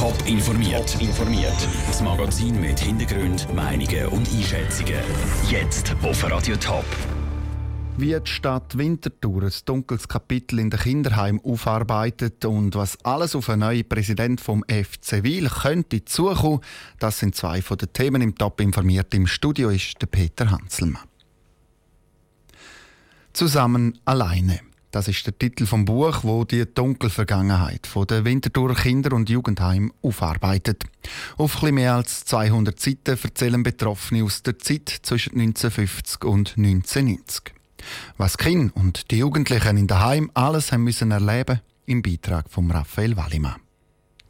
Top informiert. informiert. Das Magazin mit Hintergrund, Meinungen und Einschätzungen. Jetzt auf Radio Top. Wie die Stadt Winterthur ein dunkles Kapitel in der Kinderheim aufarbeitet und was alles auf einen neuen Präsident vom FC Wil könnte zukommen, das sind zwei von den Themen im Top informiert. Im Studio ist der Peter Hanselmann. Zusammen alleine. Das ist der Titel vom Buch, wo die dunkle Vergangenheit von der Winterthur Kinder- und Jugendheim aufarbeitet. Auf etwas mehr als 200 Seiten erzählen Betroffene aus der Zeit zwischen 1950 und 1990. Was Kinder und die Jugendlichen in der Heim alles haben müssen erleben, im Beitrag von Raphael Wallimann.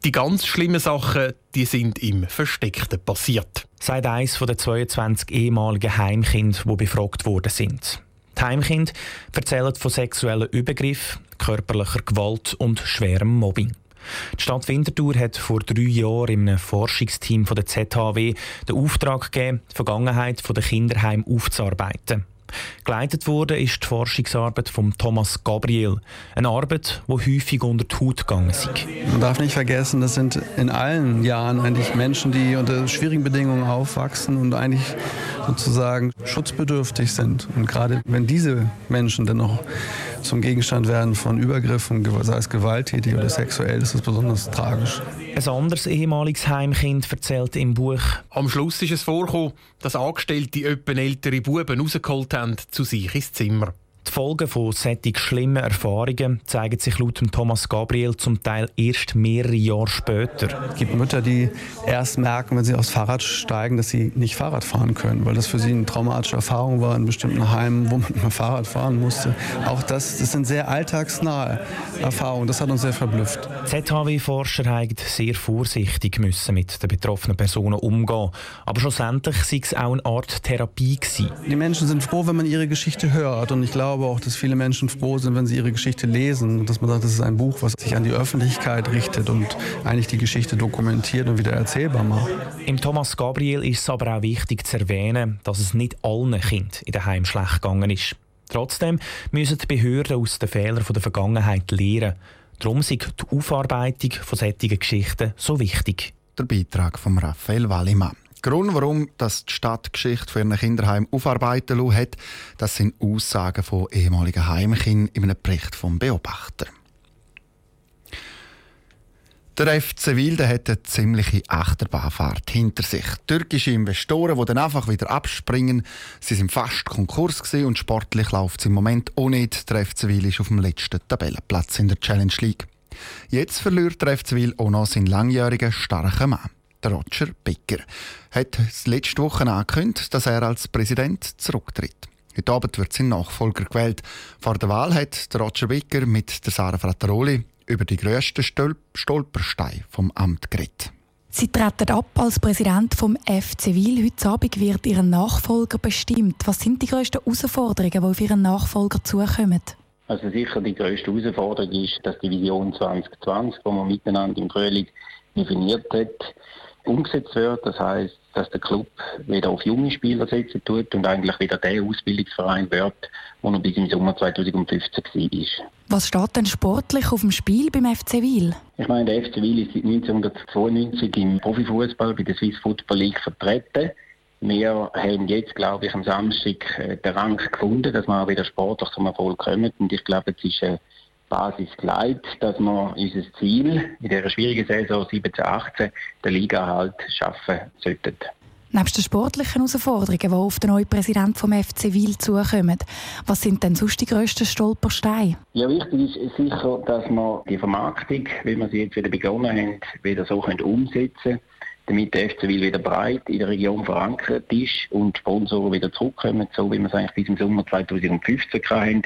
Die ganz schlimmen Sachen, die sind im Versteckten passiert. Sagt eines der 22 ehemaligen Heimkinder, die befragt worden sind. Die Heimkinder erzählen von sexuellen Übergriffen, körperlicher Gewalt und schwerem Mobbing. Die Stadt Winterthur hat vor drei Jahren in einem Forschungsteam der ZHW den Auftrag gegeben, die Vergangenheit der Kinderheim aufzuarbeiten. Geleitet wurde ist die Forschungsarbeit von Thomas Gabriel. Eine Arbeit, die häufig unter die Haut gegangen ist. Man darf nicht vergessen, das sind in allen Jahren eigentlich Menschen, die unter schwierigen Bedingungen aufwachsen und eigentlich sozusagen schutzbedürftig sind. Und gerade wenn diese Menschen dann noch zum Gegenstand werden von Übergriffen, sei es gewalttätig oder sexuell, ist das besonders tragisch. Ein anderes ehemaliges Heimkind erzählt im Buch. Am Schluss ist es vorgekommen, dass Angestellte öppen ältere Buben rausgeholt haben zu sich ins Zimmer. Die Folgen von solchen schlimmen Erfahrungen zeigen sich laut Thomas Gabriel zum Teil erst mehrere Jahre später. Es gibt Mütter, die erst merken, wenn sie aufs Fahrrad steigen, dass sie nicht Fahrrad fahren können, weil das für sie eine traumatische Erfahrung war in bestimmten Heimen, wo man mal Fahrrad fahren musste. Auch das, das sind sehr alltagsnahe Erfahrungen. Das hat uns sehr verblüfft. ZHW-Forscher haben sehr vorsichtig müssen mit den betroffenen Personen umgehen. Aber schlussendlich war es auch eine Art Therapie. Gewesen. Die Menschen sind froh, wenn man ihre Geschichte hört. Und ich glaube, glaube auch, dass viele Menschen froh sind, wenn sie ihre Geschichte lesen und dass man sagt, das ist ein Buch, was sich an die Öffentlichkeit richtet und eigentlich die Geschichte dokumentiert und wieder erzählbar macht. Im Thomas Gabriel ist es aber auch wichtig zu erwähnen, dass es nicht allen Kindern in der Heim schlecht gegangen ist. Trotzdem müssen die Behörden aus den Fehlern der Vergangenheit lernen. Darum ist die Aufarbeitung von solchen Geschichten so wichtig. Der Beitrag von Raphael Wallimann. Grund, warum das die Stadtgeschichte für ihren Kinderheim aufarbeiten lassen hat, das sind Aussagen von ehemaligen Heimkindern in einem Bericht vom Beobachter. Der FC Wilde hat eine ziemliche Achterbahnfahrt hinter sich. Türkische Investoren, die dann einfach wieder abspringen, sie sind fast Konkurs und sportlich läuft es im Moment auch nicht. Der FC Wilde ist auf dem letzten Tabellenplatz in der Challenge League. Jetzt verliert der FC Wilde auch noch seinen langjährigen starken Mann. Der Roger Becker hat letzte Woche angekündigt, dass er als Präsident zurücktritt. Heute Abend wird sein Nachfolger gewählt. Vor der Wahl hat der Roger Becker mit der Sarah Frattaroli über die grössten Stol Stolpersteine vom Amt geredet. Sie treten ab als Präsident vom FC Wil. Heute Abend wird Ihr Nachfolger bestimmt. Was sind die grössten Herausforderungen, die auf Ihren Nachfolger zukommen? Also sicher die grösste Herausforderung ist, dass die Vision 2020, die man miteinander im Frühling definiert hat, umgesetzt wird. Das heißt, dass der Club wieder auf junge Spieler setzen tut und eigentlich wieder der Ausbildungsverein wird, wo er bis im Sommer 2015 war. Was steht denn sportlich auf dem Spiel beim FC Wil? Ich meine, der FC Wil ist seit 1992 im Profifußball bei der Swiss Football League vertreten. Wir haben jetzt, glaube ich, am Samstag äh, den Rang gefunden, dass wir wieder sportlich zum Erfolg kommen. Und ich glaube, es ist eine Basis geleitet, dass wir unser Ziel in dieser schwierigen Saison 17-18 der Liga halt schaffen sollten. Nebst den sportlichen Herausforderungen, die auf den neuen Präsidenten vom FC Wil zukommen, was sind denn sonst die grössten Stolpersteine? Ja, wichtig ist sicher, dass wir die Vermarktung, wie wir sie jetzt wieder begonnen haben, wieder so können umsetzen können, damit der FC Wil wieder breit in der Region verankert ist und Sponsoren wieder zurückkommen, so wie wir es eigentlich bis im Sommer 2015 hatten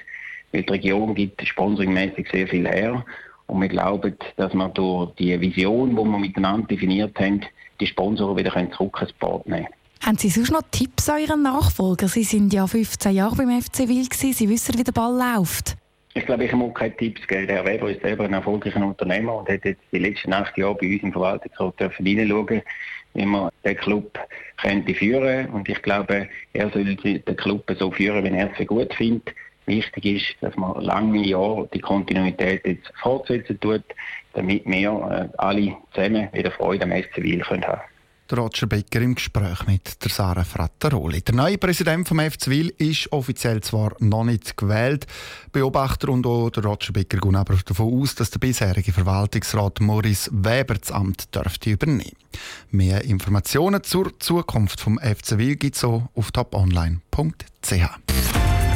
weil die Region gibt sponsoringmäßig sehr viel her. Und wir glauben, dass wir durch die Vision, die wir miteinander definiert haben, die Sponsoren wieder zurück ins Boot nehmen können. Haben Sie sonst noch Tipps an Ihren Nachfolger? Sie sind ja 15 Jahre beim FC Wil, Sie wissen, wie der Ball läuft. Ich glaube, ich muss keine Tipps geben. Herr Weber ist selber ein erfolgreicher Unternehmer und hat jetzt die letzten acht Jahre bei uns im Verwaltungsrat hineinschauen wie man den Club könnte führen Und ich glaube, er soll den Club so führen, wenn er es für gut findet. Wichtig ist, dass man lange Jahre die Kontinuität jetzt fortsetzen tut, damit wir äh, alle zusammen wieder Freude am SC haben können. Der Roger Becker im Gespräch mit der Sarah Frattaroli. Der neue Präsident vom FC Wil ist offiziell zwar noch nicht gewählt. Beobachter und auch der Roger Becker gehen aber davon aus, dass der bisherige Verwaltungsrat Maurice Weber das Amt dürfte übernehmen. Mehr Informationen zur Zukunft vom FC Wil gibt es auf toponline.ch.